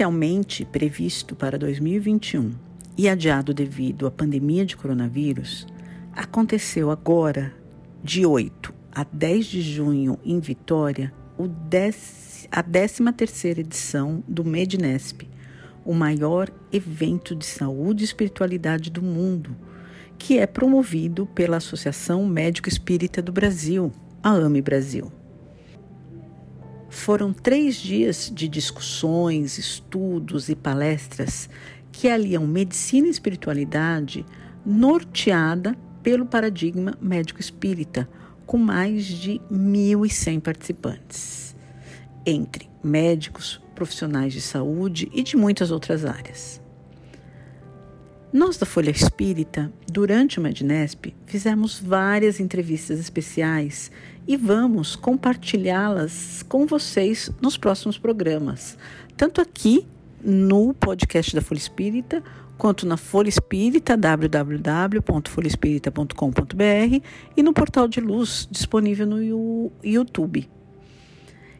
Inicialmente previsto para 2021 e adiado devido à pandemia de coronavírus, aconteceu agora, de 8 a 10 de junho, em Vitória, a 13ª edição do Mednesp, o maior evento de saúde e espiritualidade do mundo, que é promovido pela Associação Médico Espírita do Brasil, a AME Brasil. Foram três dias de discussões, estudos e palestras que aliam medicina e espiritualidade norteada pelo paradigma médico-espírita, com mais de 1.100 participantes, entre médicos, profissionais de saúde e de muitas outras áreas. Nós da Folha Espírita, durante o Mednesp, fizemos várias entrevistas especiais e vamos compartilhá-las com vocês nos próximos programas, tanto aqui no podcast da Folha Espírita, quanto na Folha Espírita, www.folhaespírita.com.br e no Portal de Luz, disponível no YouTube.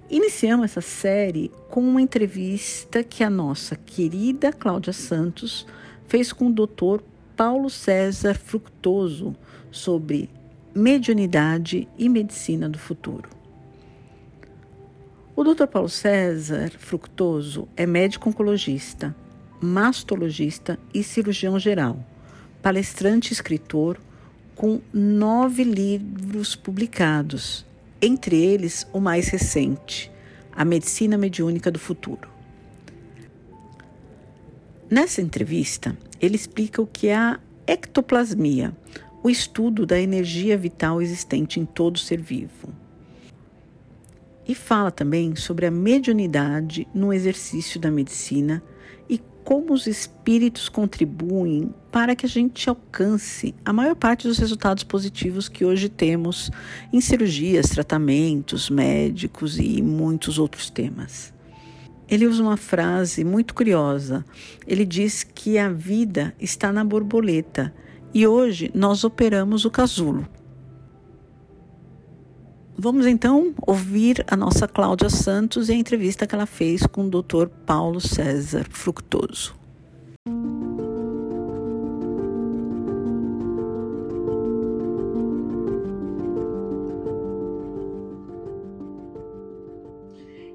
Iniciamos essa série com uma entrevista que a nossa querida Cláudia Santos fez com o doutor Paulo César Fructoso sobre mediunidade e medicina do futuro. O Dr. Paulo César Fructoso é médico oncologista, mastologista e cirurgião geral, palestrante e escritor com nove livros publicados, entre eles o mais recente, A Medicina Mediúnica do Futuro. Nessa entrevista, ele explica o que é a ectoplasmia, o estudo da energia vital existente em todo ser vivo. E fala também sobre a mediunidade no exercício da medicina e como os espíritos contribuem para que a gente alcance a maior parte dos resultados positivos que hoje temos em cirurgias, tratamentos médicos e muitos outros temas ele usa uma frase muito curiosa. Ele diz que a vida está na borboleta e hoje nós operamos o casulo. Vamos então ouvir a nossa Cláudia Santos e a entrevista que ela fez com o Dr. Paulo César Fructoso.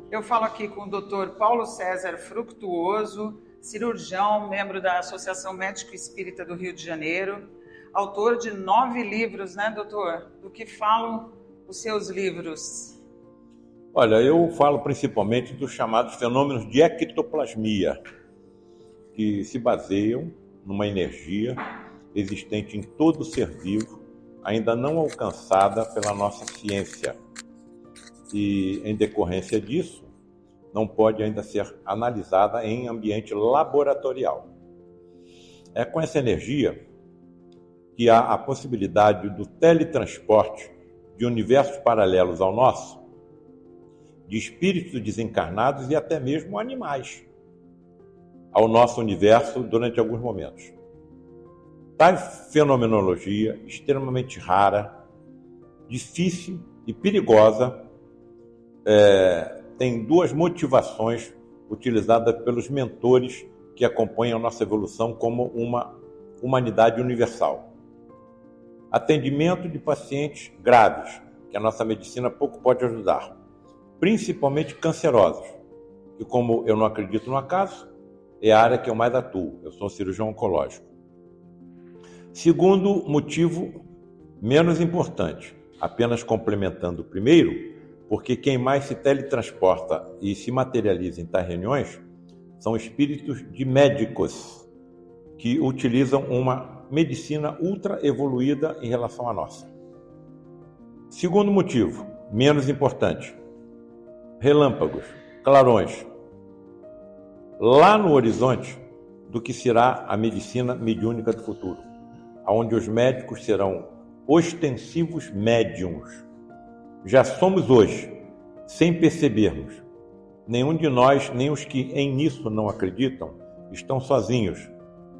Eu falo aqui com o Dr. Paulo César Fructuoso, cirurgião, membro da Associação Médico Espírita do Rio de Janeiro, autor de nove livros, né, doutor? Do que falam os seus livros? Olha, eu falo principalmente dos chamados fenômenos de ectoplasmia, que se baseiam numa energia existente em todo ser vivo, ainda não alcançada pela nossa ciência. E, em decorrência disso, não pode ainda ser analisada em ambiente laboratorial. É com essa energia que há a possibilidade do teletransporte de universos paralelos ao nosso, de espíritos desencarnados e até mesmo animais ao nosso universo durante alguns momentos. Tal fenomenologia extremamente rara, difícil e perigosa é, tem duas motivações utilizadas pelos mentores que acompanham nossa evolução como uma humanidade universal. Atendimento de pacientes graves, que a nossa medicina pouco pode ajudar, principalmente cancerosos, e como eu não acredito no acaso, é a área que eu mais atuo. Eu sou cirurgião oncológico. Segundo motivo, menos importante, apenas complementando o primeiro, porque quem mais se teletransporta e se materializa em tais reuniões são espíritos de médicos que utilizam uma medicina ultra evoluída em relação à nossa. Segundo motivo, menos importante, relâmpagos, clarões. lá no horizonte do que será a medicina mediúnica do futuro, onde os médicos serão ostensivos médiums. Já somos hoje, sem percebermos. Nenhum de nós, nem os que em nisso não acreditam, estão sozinhos,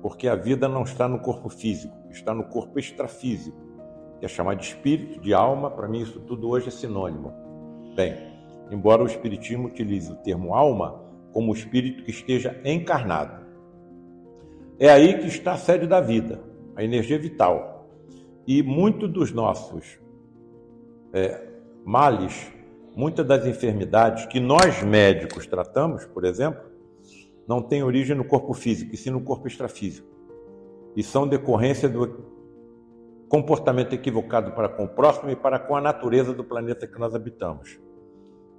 porque a vida não está no corpo físico, está no corpo extrafísico, que é chamado de espírito, de alma, para mim isso tudo hoje é sinônimo. Bem, embora o Espiritismo utilize o termo alma como o espírito que esteja encarnado. É aí que está a sede da vida, a energia vital. E muito dos nossos é, males, muitas das enfermidades que nós médicos tratamos, por exemplo, não têm origem no corpo físico, e sim no corpo extrafísico. E são decorrência do comportamento equivocado para com o próximo e para com a natureza do planeta que nós habitamos.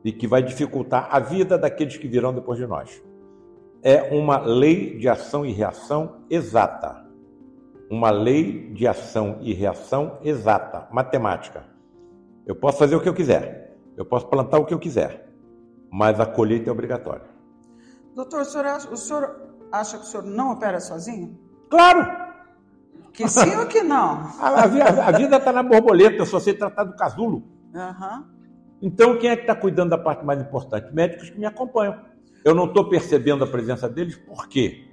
E que vai dificultar a vida daqueles que virão depois de nós. É uma lei de ação e reação exata. Uma lei de ação e reação exata, matemática. Eu posso fazer o que eu quiser, eu posso plantar o que eu quiser, mas a colheita é obrigatória. Doutor, o senhor acha, o senhor acha que o senhor não opera sozinho? Claro! Que sim ou que não? A, a, a vida está na borboleta, eu só sei tratar do casulo. Uhum. Então, quem é que está cuidando da parte mais importante? Médicos que me acompanham. Eu não estou percebendo a presença deles, por quê?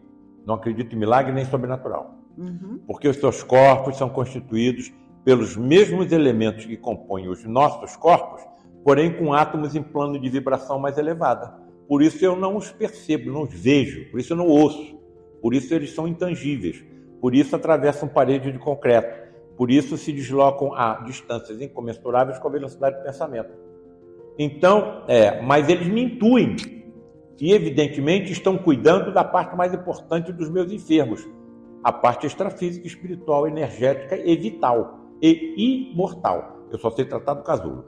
Não acredito em milagre nem sobrenatural. Uhum. Porque os seus corpos são constituídos pelos mesmos elementos que compõem os nossos corpos, porém com átomos em plano de vibração mais elevada. Por isso eu não os percebo, não os vejo, por isso eu não ouço, por isso eles são intangíveis, por isso atravessam parede de concreto, por isso se deslocam a distâncias incomensuráveis com a velocidade do pensamento. Então, é, mas eles me intuem e evidentemente estão cuidando da parte mais importante dos meus enfermos, a parte extrafísica, espiritual, energética e vital e imortal. Eu só sei tratar do casulo.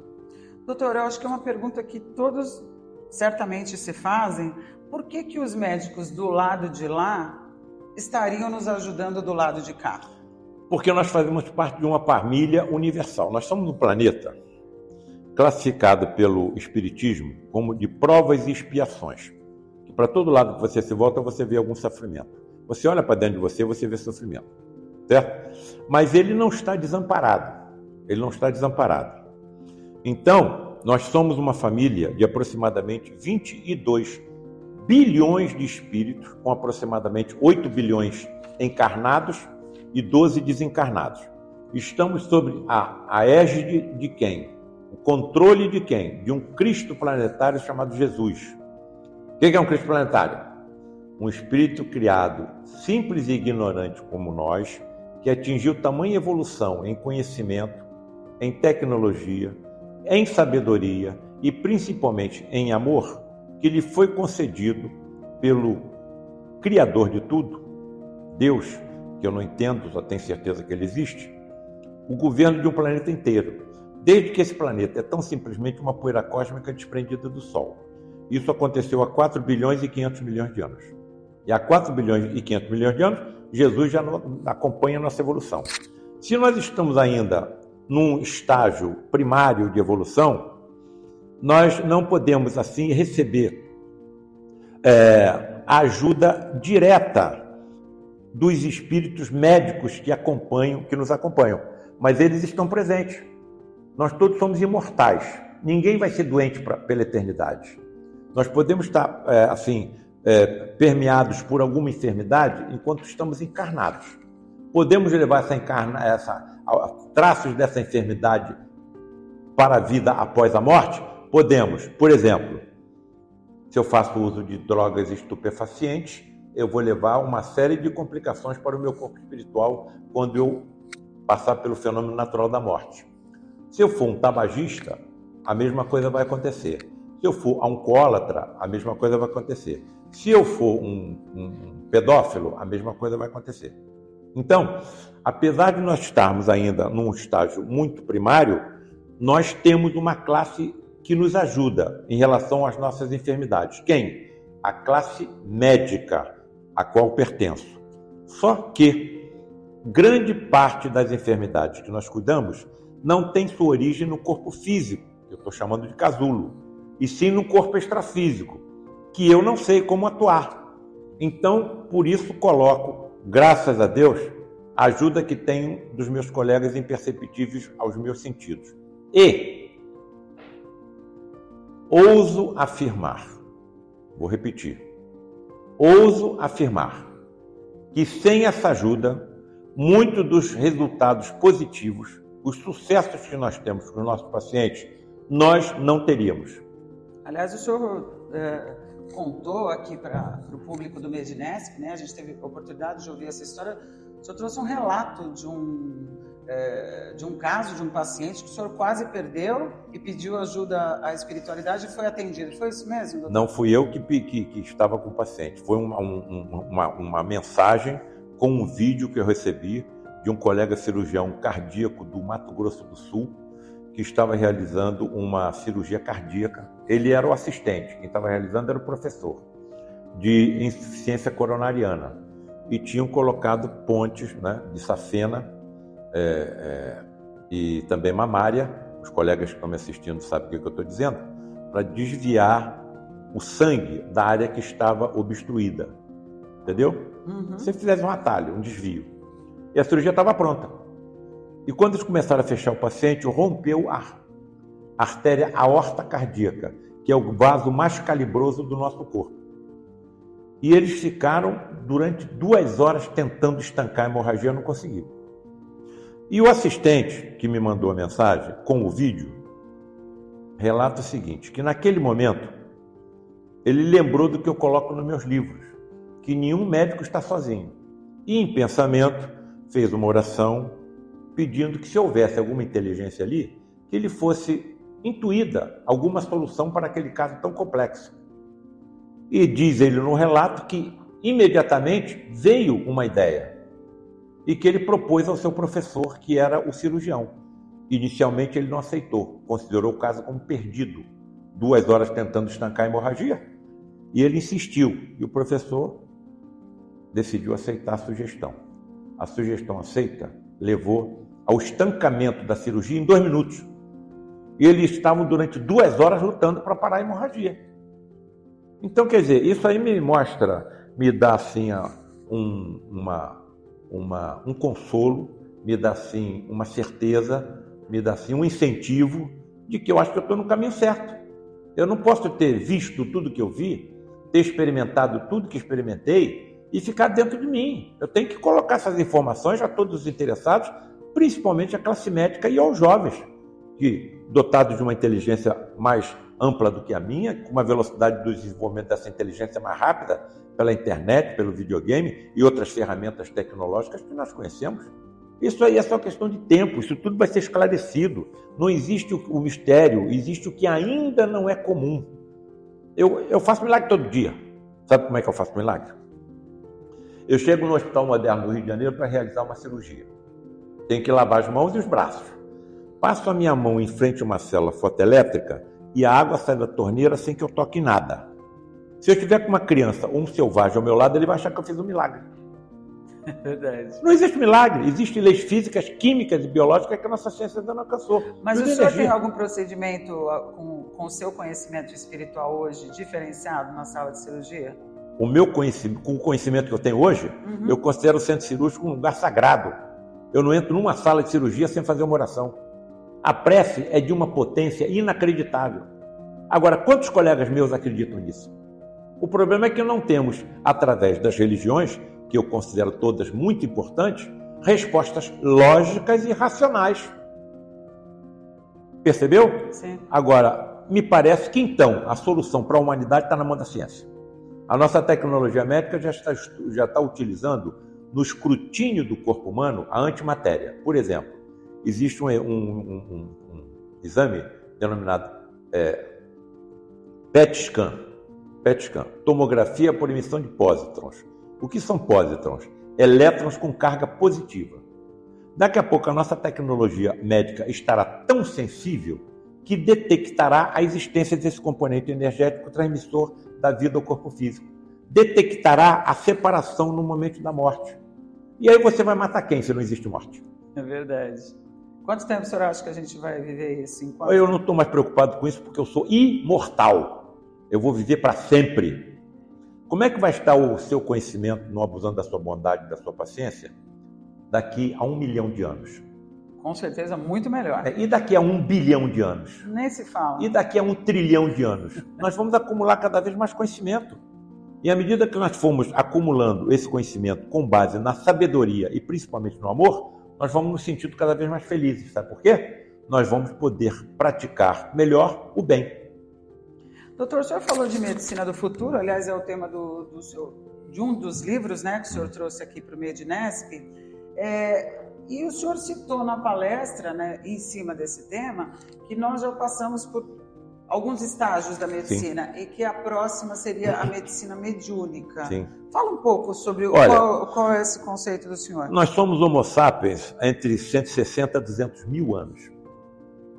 Doutor, eu acho que é uma pergunta que todos certamente se fazem. Por que, que os médicos do lado de lá estariam nos ajudando do lado de cá? Porque nós fazemos parte de uma família universal. Nós somos um planeta classificado pelo Espiritismo como de provas e expiações. Para todo lado que você se volta, você vê algum sofrimento. Você olha para dentro de você, você vê sofrimento certo? Mas ele não está desamparado. Ele não está desamparado. Então, nós somos uma família de aproximadamente 22 bilhões de espíritos, com aproximadamente 8 bilhões encarnados e 12 desencarnados. Estamos sobre a, a égide de quem? O controle de quem? De um Cristo planetário chamado Jesus. O que é um Cristo planetário? Um espírito criado simples e ignorante como nós, que atingiu tamanha evolução em conhecimento, em tecnologia, em sabedoria e principalmente em amor, que lhe foi concedido pelo Criador de tudo, Deus, que eu não entendo, só tenho certeza que ele existe, o governo de um planeta inteiro, desde que esse planeta é tão simplesmente uma poeira cósmica desprendida do Sol. Isso aconteceu há 4 bilhões e 500 milhões de anos. E há 4 bilhões e 500 milhões de anos, Jesus já acompanha a nossa evolução. Se nós estamos ainda num estágio primário de evolução, nós não podemos assim receber é, ajuda direta dos espíritos médicos que acompanham, que nos acompanham, mas eles estão presentes. Nós todos somos imortais. Ninguém vai ser doente pra, pela eternidade. Nós podemos estar é, assim é, permeados por alguma enfermidade enquanto estamos encarnados. Podemos levar essa, encarna, essa traços dessa enfermidade para a vida após a morte? Podemos. Por exemplo, se eu faço uso de drogas estupefacientes, eu vou levar uma série de complicações para o meu corpo espiritual quando eu passar pelo fenômeno natural da morte. Se eu for um tabagista, a mesma coisa vai acontecer. Se eu for alcoólatra, a mesma coisa vai acontecer. Se eu for um, um pedófilo, a mesma coisa vai acontecer. Então, apesar de nós estarmos ainda num estágio muito primário, nós temos uma classe que nos ajuda em relação às nossas enfermidades. Quem? A classe médica, a qual pertenço. Só que grande parte das enfermidades que nós cuidamos não tem sua origem no corpo físico, eu estou chamando de casulo, e sim no corpo extrafísico, que eu não sei como atuar. Então, por isso coloco, graças a Deus, a ajuda que tenho dos meus colegas imperceptíveis aos meus sentidos. E ouso afirmar, vou repetir, ouso afirmar que sem essa ajuda, muitos dos resultados positivos, os sucessos que nós temos com os nossos pacientes, nós não teríamos. Aliás, o senhor é, contou aqui para o público do Medinesp, né? A gente teve oportunidade de ouvir essa história. O senhor trouxe um relato de um é, de um caso de um paciente que o senhor quase perdeu e pediu ajuda à espiritualidade e foi atendido. Foi isso mesmo? Doutor? Não fui eu que, que, que, estava com o paciente. Foi uma, um, uma, uma mensagem com um vídeo que eu recebi de um colega cirurgião cardíaco do Mato Grosso do Sul que estava realizando uma cirurgia cardíaca. Ele era o assistente, quem estava realizando era o professor de insuficiência coronariana. E tinham colocado pontes né, de safena é, é, e também mamária, os colegas que estão me assistindo sabem o que, eu estou dizendo, para desviar o sangue da área que estava obstruída. Entendeu? Uhum. Se fizesse um atalho, um desvio. E a cirurgia estava pronta. E quando eles começaram a fechar o paciente, rompeu a artéria aorta cardíaca, que é o vaso mais calibroso do nosso corpo. E eles ficaram durante duas horas tentando estancar a hemorragia, não conseguiram. E o assistente que me mandou a mensagem com o vídeo relata o seguinte: que naquele momento ele lembrou do que eu coloco nos meus livros, que nenhum médico está sozinho. E em pensamento fez uma oração pedindo que se houvesse alguma inteligência ali, que ele fosse intuída alguma solução para aquele caso tão complexo. E diz ele no relato que imediatamente veio uma ideia e que ele propôs ao seu professor, que era o cirurgião. Inicialmente ele não aceitou, considerou o caso como perdido, duas horas tentando estancar a hemorragia, e ele insistiu, e o professor decidiu aceitar a sugestão. A sugestão aceita levou ao estancamento da cirurgia em dois minutos. E eles estavam durante duas horas lutando para parar a hemorragia. Então, quer dizer, isso aí me mostra, me dá assim um, uma, uma, um consolo, me dá assim uma certeza, me dá assim um incentivo de que eu acho que eu estou no caminho certo. Eu não posso ter visto tudo que eu vi, ter experimentado tudo que experimentei e ficar dentro de mim. Eu tenho que colocar essas informações a todos os interessados, principalmente a classe médica e aos jovens, que dotados de uma inteligência mais ampla do que a minha, com uma velocidade do desenvolvimento dessa inteligência mais rápida, pela internet, pelo videogame e outras ferramentas tecnológicas que nós conhecemos. Isso aí é só questão de tempo, isso tudo vai ser esclarecido. Não existe o, mistério, existe o que ainda não é comum. Eu, eu faço milagre todo dia. Sabe como é que eu faço milagre? Eu chego no Hospital Moderno do Rio de Janeiro para realizar uma cirurgia. Tenho que lavar as mãos e os braços. Passo a minha mão em frente a uma célula fotoelétrica e a água sai da torneira sem que eu toque nada. Se eu estiver com uma criança ou um selvagem ao meu lado, ele vai achar que eu fiz um milagre. É verdade. Não existe milagre, existem leis físicas, químicas e biológicas que a nossa ciência ainda não alcançou. Mas o senhor tem algum procedimento com, com o seu conhecimento espiritual hoje diferenciado na sala de cirurgia? O meu conhecimento, com o conhecimento que eu tenho hoje, uhum. eu considero o centro cirúrgico um lugar sagrado. Eu não entro numa sala de cirurgia sem fazer uma oração. A prece é de uma potência inacreditável. Agora, quantos colegas meus acreditam nisso? O problema é que não temos, através das religiões, que eu considero todas muito importantes, respostas lógicas e racionais. Percebeu? Sim. Agora, me parece que então a solução para a humanidade está na mão da ciência. A nossa tecnologia médica já está, já está utilizando no escrutínio do corpo humano a antimatéria. Por exemplo, existe um, um, um, um exame denominado é, PET scan, PET scan, tomografia por emissão de pósitrons. O que são pósitrons? Elétrons com carga positiva. Daqui a pouco a nossa tecnologia médica estará tão sensível que detectará a existência desse componente energético transmissor da vida ao corpo físico. Detectará a separação no momento da morte. E aí você vai matar quem se não existe morte? É verdade. Quanto tempo o senhor acha que a gente vai viver isso? Eu não estou mais preocupado com isso porque eu sou imortal eu vou viver para sempre. Como é que vai estar o seu conhecimento, não abusando da sua bondade, da sua paciência, daqui a um milhão de anos? Com certeza, muito melhor. É, e daqui a um bilhão de anos? Nem se fala. E daqui a um trilhão de anos? nós vamos acumular cada vez mais conhecimento. E à medida que nós formos acumulando esse conhecimento com base na sabedoria e principalmente no amor, nós vamos nos sentindo cada vez mais felizes. Sabe por quê? Nós vamos poder praticar melhor o bem. Doutor, o senhor falou de medicina do futuro, aliás, é o tema do, do seu, de um dos livros né, que o senhor trouxe aqui para o Medinesp. É, e o senhor citou na palestra, né, em cima desse tema, que nós já passamos por alguns estágios da medicina Sim. e que a próxima seria a medicina mediúnica. Sim. Fala um pouco sobre Olha, qual, qual, é esse conceito do senhor. Nós somos homo sapiens entre 160 a 200 mil anos.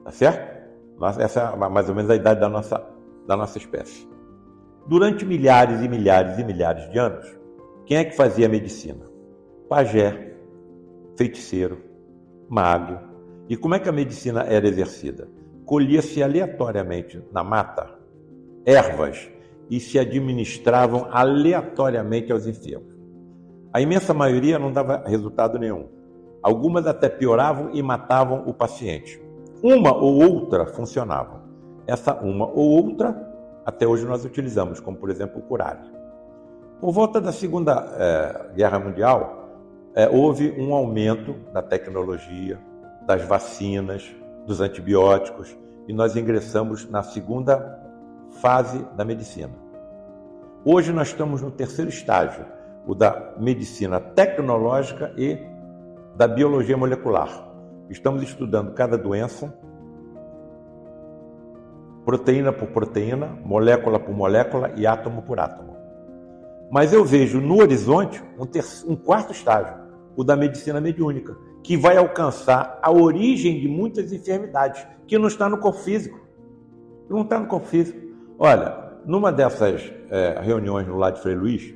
Tá certo? Essa é mais ou menos a idade da nossa, da nossa espécie. Durante milhares e milhares e milhares de anos, quem é que fazia medicina? Pajé, feiticeiro, mago. E como é que a medicina era exercida? Colhia-se aleatoriamente na mata ervas e se administravam aleatoriamente aos enfermos. A imensa maioria não dava resultado nenhum. Algumas até pioravam e matavam o paciente. Uma ou outra funcionava. Essa uma ou outra, até hoje nós utilizamos, como por exemplo o curare. Por volta da Segunda eh, Guerra Mundial, é, houve um aumento da tecnologia, das vacinas, dos antibióticos, e nós ingressamos na segunda fase da medicina. Hoje nós estamos no terceiro estágio, o da medicina tecnológica e da biologia molecular. Estamos estudando cada doença, proteína por proteína, molécula por molécula e átomo por átomo. Mas eu vejo no horizonte um, um quarto estágio, o da medicina mediúnica, que vai alcançar a origem de muitas enfermidades, que não está no corpo físico. Não está no corpo físico. Olha, numa dessas é, reuniões no lado de Frei Luiz,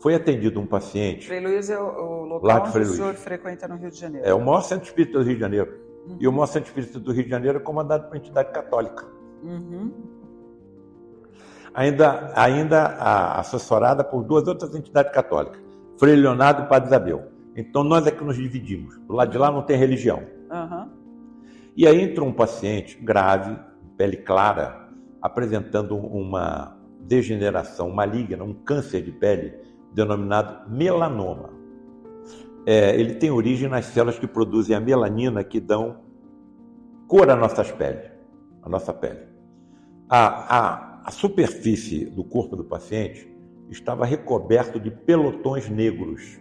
foi atendido um paciente. Frei Luiz é o, local onde o senhor frequenta no Rio de Janeiro. É o maior centro espírita do Rio de Janeiro. Uhum. E o maior centro espírita do Rio de Janeiro é comandado por entidade católica. Uhum. Ainda, ainda assessorada por duas outras entidades católicas, Frei Leonardo e Padre Isabel. Então nós é que nos dividimos. Do lado de lá não tem religião. Uhum. E aí entrou um paciente grave, pele clara, apresentando uma degeneração maligna, um câncer de pele denominado melanoma. É, ele tem origem nas células que produzem a melanina que dão cor às nossas peles, à nossa pele. A, a, a superfície do corpo do paciente estava recoberto de pelotões negros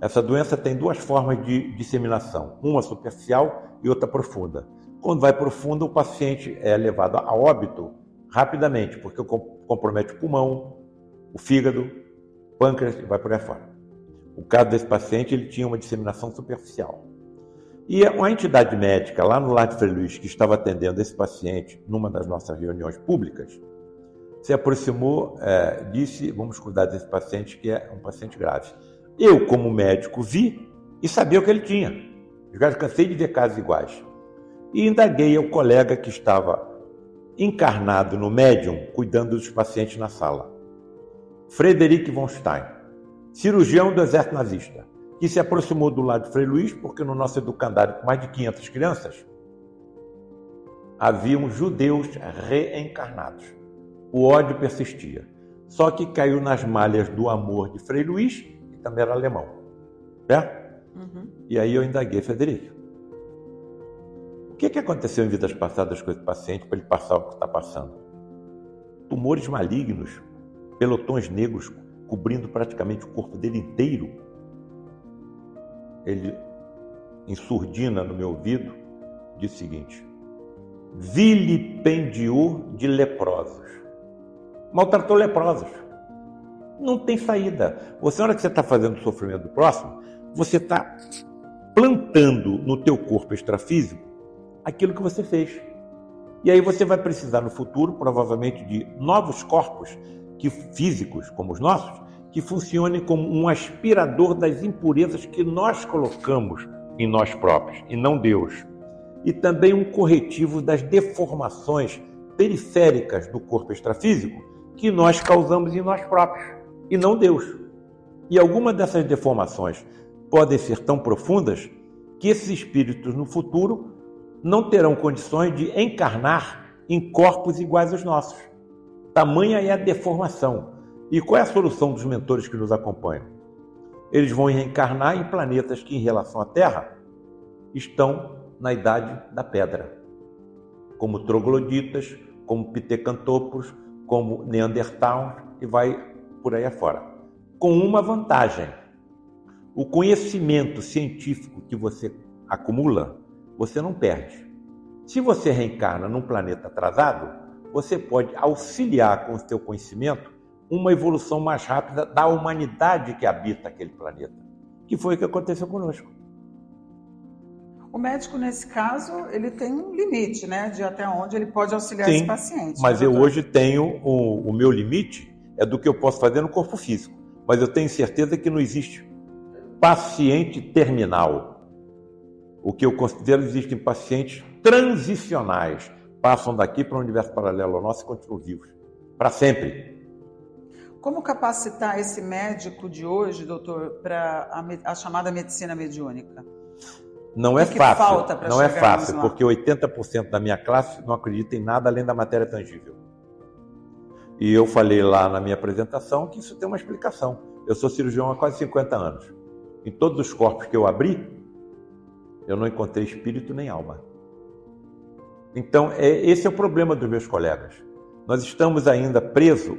essa doença tem duas formas de disseminação, uma superficial e outra profunda. Quando vai profunda, o paciente é levado a óbito rapidamente, porque compromete o pulmão, o fígado, o pâncreas e vai por aí fora. O caso desse paciente, ele tinha uma disseminação superficial. E uma entidade médica lá no Lar de Frei Luiz, que estava atendendo esse paciente numa das nossas reuniões públicas, se aproximou, é, disse: Vamos cuidar desse paciente, que é um paciente grave. Eu, como médico, vi e sabia o que ele tinha. Já cansei de ver casos iguais. E indaguei ao colega que estava encarnado no médium, cuidando dos pacientes na sala. Frederic von Stein, cirurgião do exército nazista, que se aproximou do lado de Frei Luiz, porque no nosso educandário, com mais de 500 crianças, haviam judeus reencarnados. O ódio persistia. Só que caiu nas malhas do amor de Frei Luiz também era alemão. Certo? Uhum. E aí eu indaguei, Federico, o que, que aconteceu em vidas passadas com esse paciente para ele passar o que está passando? Tumores malignos, pelotões negros cobrindo praticamente o corpo dele inteiro. Ele, em surdina no meu ouvido, disse o seguinte: vilipendiou de leprosos. Maltratou leprosos não tem saída. Você, na hora que você está fazendo o sofrimento do próximo, você está plantando no teu corpo extrafísico aquilo que você fez. E aí você vai precisar no futuro, provavelmente, de novos corpos que físicos, como os nossos, que funcionem como um aspirador das impurezas que nós colocamos em nós próprios e não Deus. E também um corretivo das deformações periféricas do corpo extrafísico que nós causamos em nós próprios e não Deus. E algumas dessas deformações podem ser tão profundas que esses espíritos no futuro não terão condições de encarnar em corpos iguais aos nossos. Tamanha é a deformação. E qual é a solução dos mentores que nos acompanham? Eles vão reencarnar em planetas que, em relação à Terra, estão na idade da pedra, como trogloditas, como pitecantopos, como neandertal e vai por aí afora. Com uma vantagem: o conhecimento científico que você acumula, você não perde. Se você reencarna num planeta atrasado, você pode auxiliar com o seu conhecimento uma evolução mais rápida da humanidade que habita aquele planeta, que foi o que aconteceu conosco. O médico, nesse caso, ele tem um limite, né, de até onde ele pode auxiliar Sim, esse paciente. Mas né, eu doutor? hoje tenho o, o meu limite é do que eu posso fazer no corpo físico. Mas eu tenho certeza que não existe paciente terminal. O que eu considero existem pacientes transicionais, passam daqui para um universo paralelo ao nosso e continuam vivos para sempre. Como capacitar esse médico de hoje, doutor, para a, a chamada medicina mediúnica? Não é fácil. não é fácil, porque 80% da minha classe não acredita em nada além da matéria tangível. E eu falei lá na minha apresentação que isso tem uma explicação. Eu sou cirurgião há quase 50 anos. Em todos os corpos que eu abri, eu não encontrei espírito nem alma. Então, é, esse é o problema dos meus colegas. Nós estamos ainda presos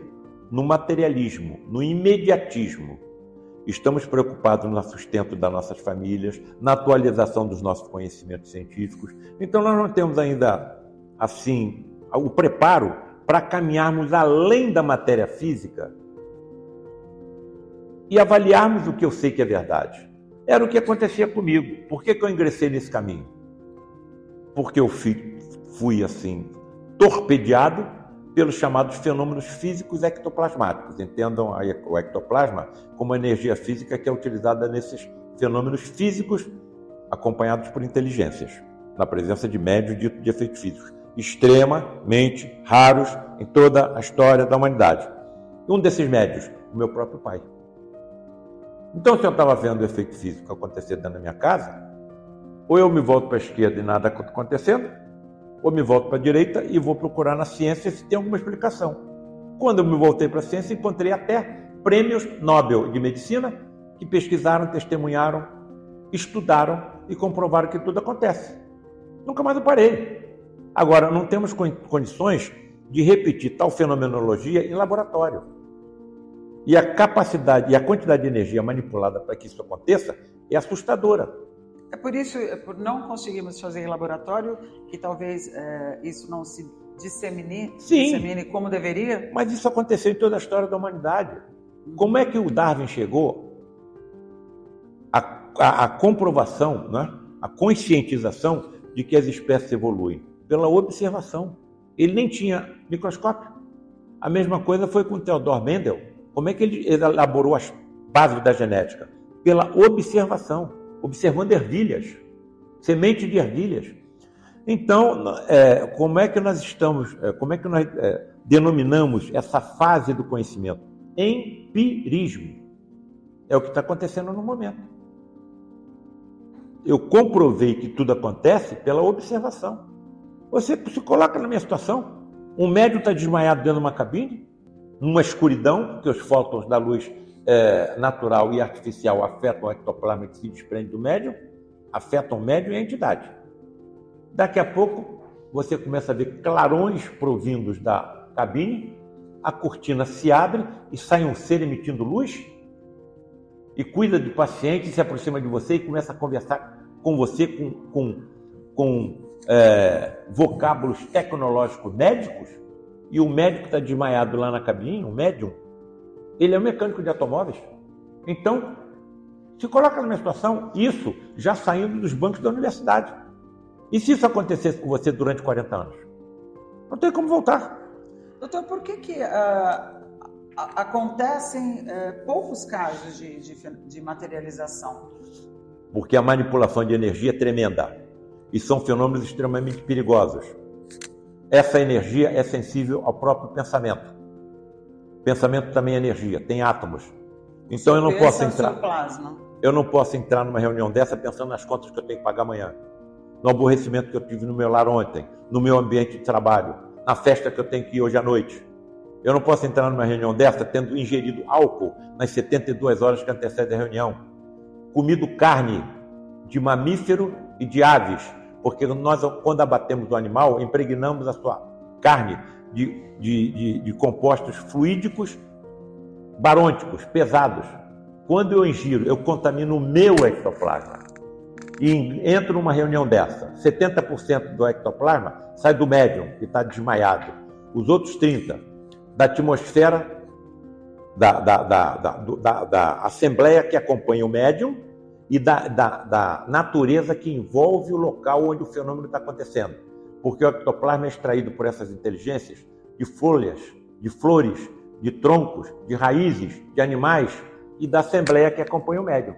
no materialismo, no imediatismo. Estamos preocupados no sustento das nossas famílias, na atualização dos nossos conhecimentos científicos. Então, nós não temos ainda, assim, o preparo para caminharmos além da matéria física e avaliarmos o que eu sei que é verdade. Era o que acontecia comigo. Por que, que eu ingressei nesse caminho? Porque eu fui, fui assim, torpedeado pelos chamados fenômenos físicos ectoplasmáticos. Entendam o ectoplasma como a energia física que é utilizada nesses fenômenos físicos acompanhados por inteligências, na presença de médios ditos de efeitos físicos, extremamente raros em toda a história da humanidade. Um desses médios, o meu próprio pai. Então, se eu estava vendo o efeito físico acontecer dentro da minha casa, ou eu me volto para a esquerda e nada acontecendo, ou me volto para a direita e vou procurar na ciência se tem alguma explicação. Quando eu me voltei para a ciência, encontrei até prêmios Nobel de Medicina que pesquisaram, testemunharam, estudaram e comprovaram que tudo acontece. Nunca mais eu parei. Agora, não temos con- condições de repetir tal fenomenologia em laboratório. E a capacidade e a quantidade de energia manipulada para que isso aconteça é assustadora. É por isso, é por não conseguirmos fazer em laboratório, que talvez é, isso não se dissemine, Sim. dissemine como deveria? Mas isso aconteceu em toda a história da humanidade. Como é que o Darwin chegou à, à- à comprovação, né? à conscientização de que as espécies evoluem? Pela observação. Ele nem tinha microscópio. A mesma coisa foi com Theodor Mendel. Como é que ele elaborou as bases da genética? Pela observação, observando ervilhas, semente de ervilhas. Então, é, como é que nós estamos, é, como é que nós é, denominamos essa fase do conhecimento? Empirismo. É o que está acontecendo no momento. Eu comprovei que tudo acontece pela observação. Você se coloca na minha situação. Um médium está desmaiado dentro de uma cabine, numa escuridão, porque os fótons da luz é, natural e artificial afetam o ectoplasma que se desprende do médium, afetam o médium e a entidade. Daqui a pouco você começa a ver clarões provindos da cabine, a cortina se abre e sai um ser emitindo luz e cuida do paciente, se aproxima de você e começa a conversar com você com, com, com é, vocábulos tecnológicos médicos e o médico está desmaiado lá na cabine, o médium, ele é um mecânico de automóveis. Então, se coloca na minha situação, isso já saindo dos bancos da universidade. E se isso acontecesse com você durante 40 anos? Não tem como voltar. Doutor, por que, que a- acontecem eh, poucos casos de, de de materialização? Porque a manipulação de energia é tremenda e são fenômenos extremamente perigosos. Essa energia é sensível ao próprio pensamento. Pensamento também é energia, tem átomos. Então eu não posso entrar. Eu não posso entrar numa reunião dessa pensando nas contas que eu tenho que pagar amanhã, no aborrecimento que eu tive no meu lar ontem, no meu ambiente de trabalho, na festa que eu tenho que ir hoje à noite. Eu não posso entrar numa reunião dessa tendo ingerido álcool nas 72 horas que antecedem a reunião, comido carne de mamífero e de aves, porque nós, quando abatemos o animal, impregnamos a sua carne de, de, de, de compostos fluídicos barônticos, pesados. Quando eu ingiro, eu contamino o meu ectoplasma. E entro numa reunião dessa, 70% do ectoplasma sai do médium, que está desmaiado. Os outros 30% da atmosfera da, da, da, da, da assembleia que acompanha o médium e da, da, da natureza que envolve o local onde o fenômeno está acontecendo. Porque o ectoplasma é extraído por essas inteligências de folhas, de flores, de troncos, de raízes, de animais e da assembleia que acompanha o médium.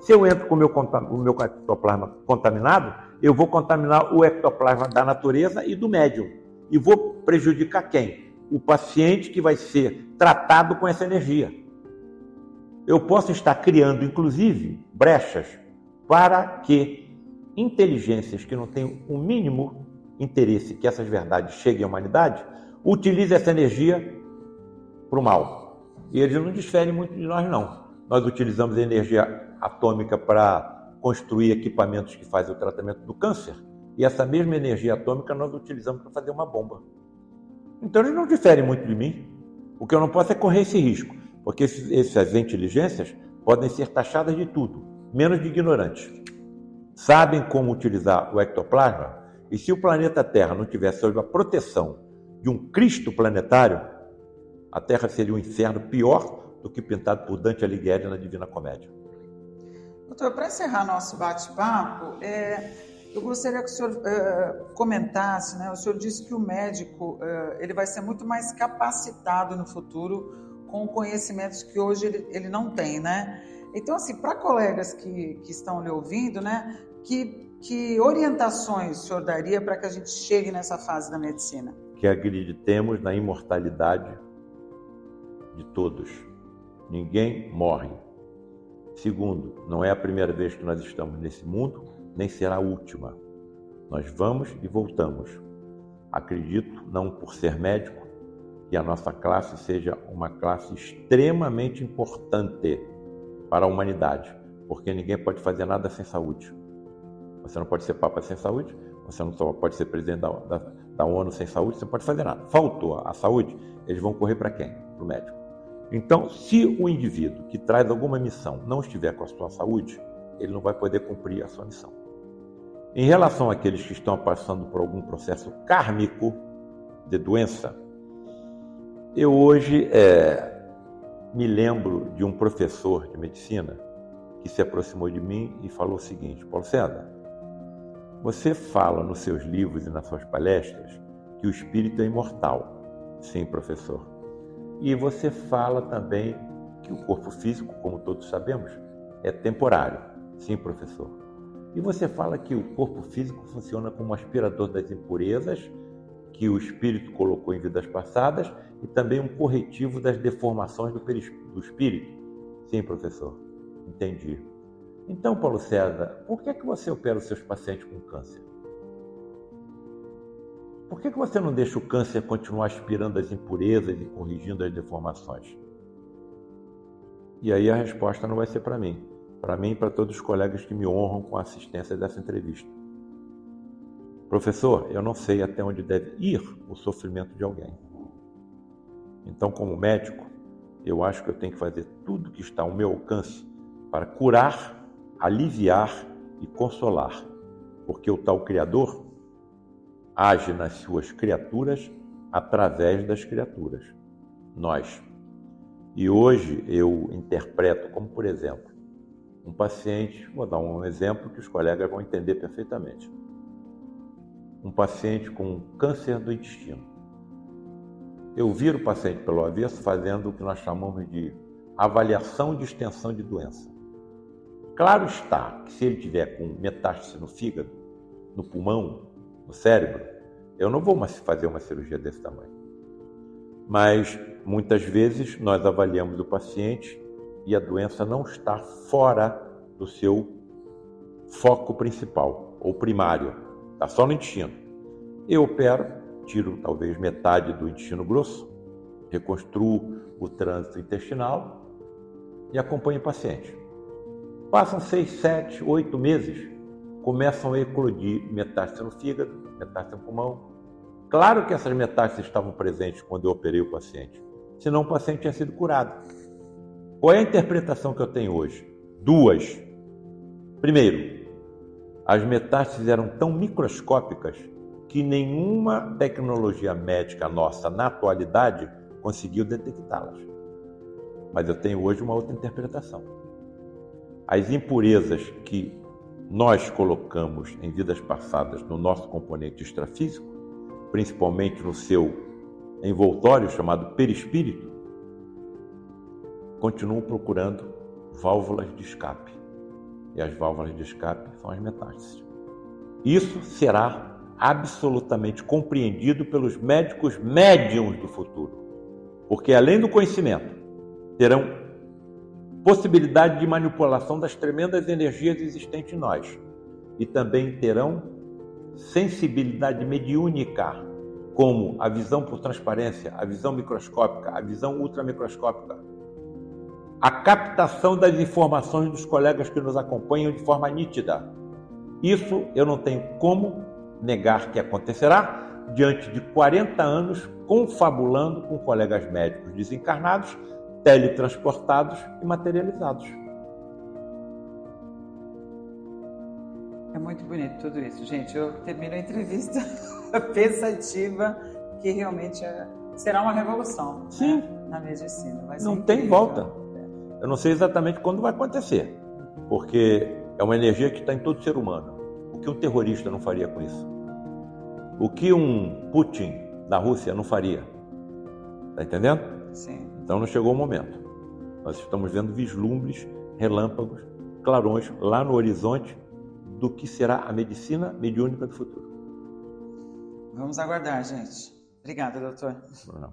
Se eu entro com o meu, o meu ectoplasma contaminado, eu vou contaminar o ectoplasma da natureza e do médium. E vou prejudicar quem? O paciente que vai ser tratado com essa energia eu posso estar criando, inclusive, brechas para que inteligências que não têm o mínimo interesse que essas verdades cheguem à humanidade, utilizem essa energia para o mal. E eles não diferem muito de nós, não. Nós utilizamos a energia atômica para construir equipamentos que fazem o tratamento do câncer, e essa mesma energia atômica nós utilizamos para fazer uma bomba. Então eles não diferem muito de mim. O que eu não posso é correr esse risco. Porque essas inteligências podem ser taxadas de tudo, menos de ignorantes. Sabem como utilizar o ectoplasma e se o planeta Terra não tivesse sob a proteção de um Cristo planetário, a Terra seria um inferno pior do que pintado por Dante Alighieri na Divina Comédia. Doutor, para encerrar nosso bate-papo, é, eu gostaria que o senhor uh, comentasse, né? O senhor disse que o médico uh, ele vai ser muito mais capacitado no futuro com conhecimentos que hoje ele, ele não tem, né? Então, assim, para colegas que, que estão lhe ouvindo, né, que, que orientações o senhor daria para que a gente chegue nessa fase da medicina? Que acreditemos na imortalidade de todos. Ninguém morre. Segundo, não é a primeira vez que nós estamos nesse mundo, nem será a última. Nós vamos e voltamos. Acredito, não por ser médico, que a nossa classe seja uma classe extremamente importante para a humanidade, porque ninguém pode fazer nada sem saúde. Você não pode ser papa sem saúde, você não pode ser presidente da, da, da ONU sem saúde, você não pode fazer nada. Faltou a saúde, eles vão correr para quem? Para o médico. Então, se o indivíduo que traz alguma missão não estiver com a sua saúde, ele não vai poder cumprir a sua missão. Em relação àqueles que estão passando por algum processo kármico de doença, eu hoje é, me lembro de um professor de medicina que se aproximou de mim e falou o seguinte: Paulo César, você fala nos seus livros e nas suas palestras que o espírito é imortal. Sim, professor. E você fala também que o corpo físico, como todos sabemos, é temporário. Sim, professor. E você fala que o corpo físico funciona como aspirador das impurezas que o espírito colocou em vidas passadas e também um corretivo das deformações do, do espírito. Sim, professor, entendi. Então, Paulo César, por que, é que você opera os seus pacientes com câncer? Por que, é que você não deixa o câncer continuar aspirando as impurezas e corrigindo as deformações? E aí a resposta não vai ser para mim, para mim e para todos os colegas que me honram com a assistência dessa entrevista. Professor, eu não sei até onde deve ir o sofrimento de alguém. Então, como médico, eu acho que eu tenho que fazer tudo que está ao meu alcance para curar, aliviar e consolar, porque o tal Criador age nas suas criaturas através das criaturas, nós. E hoje eu interpreto como, por exemplo, um paciente, vou dar um exemplo que os colegas vão entender perfeitamente. Um paciente com câncer do intestino eu viro o paciente pelo avesso fazendo o que nós chamamos de avaliação de extensão de doença. Claro está que se ele tiver com metástase no fígado, no pulmão, no cérebro, eu não vou mais fazer uma cirurgia desse tamanho. Mas muitas vezes nós avaliamos o paciente e a doença não está fora do seu foco principal ou primário, está só no intestino. Eu opero, tiro talvez metade do intestino grosso, reconstruo o trânsito intestinal e acompanho o paciente. Passam seis, sete, oito meses, começam a eclodir metástase no fígado, metástase no pulmão. Claro que essas metástases estavam presentes quando eu operei o paciente, senão o paciente tinha sido curado. Qual é a interpretação que eu tenho hoje? Duas. Primeiro, as metástases eram tão microscópicas que nenhuma tecnologia médica nossa na atualidade conseguiu detectá-las. Mas eu tenho hoje uma outra interpretação. As impurezas que nós colocamos em vidas passadas no nosso componente extrafísico, principalmente no seu envoltório chamado perispírito, continuam procurando válvulas de escape. E as válvulas de escape são as metástases. Isso será absolutamente compreendido pelos médicos médiums do futuro. Porque além do conhecimento, terão possibilidade de manipulação das tremendas energias existentes em nós e também terão sensibilidade mediúnica, como a visão por transparência, a visão microscópica, a visão ultramicroscópica, a captação das informações dos colegas que nos acompanham de forma nítida. Isso eu não tenho como negar que acontecerá diante de 40 anos confabulando com colegas médicos desencarnados, teletransportados e materializados. É muito bonito tudo isso, gente. Eu termino a entrevista pensativa que realmente é, será uma revolução né, Sim. Né, na medicina. não tem volta. Eu não sei exatamente quando vai acontecer, porque é uma energia que está em todo ser humano. O que um terrorista não faria com isso? O que um Putin da Rússia não faria? Está entendendo? Sim. Então não chegou o momento. Nós estamos vendo vislumbres, relâmpagos, clarões lá no horizonte do que será a medicina mediúnica do futuro. Vamos aguardar, gente. Obrigada, doutor. Não.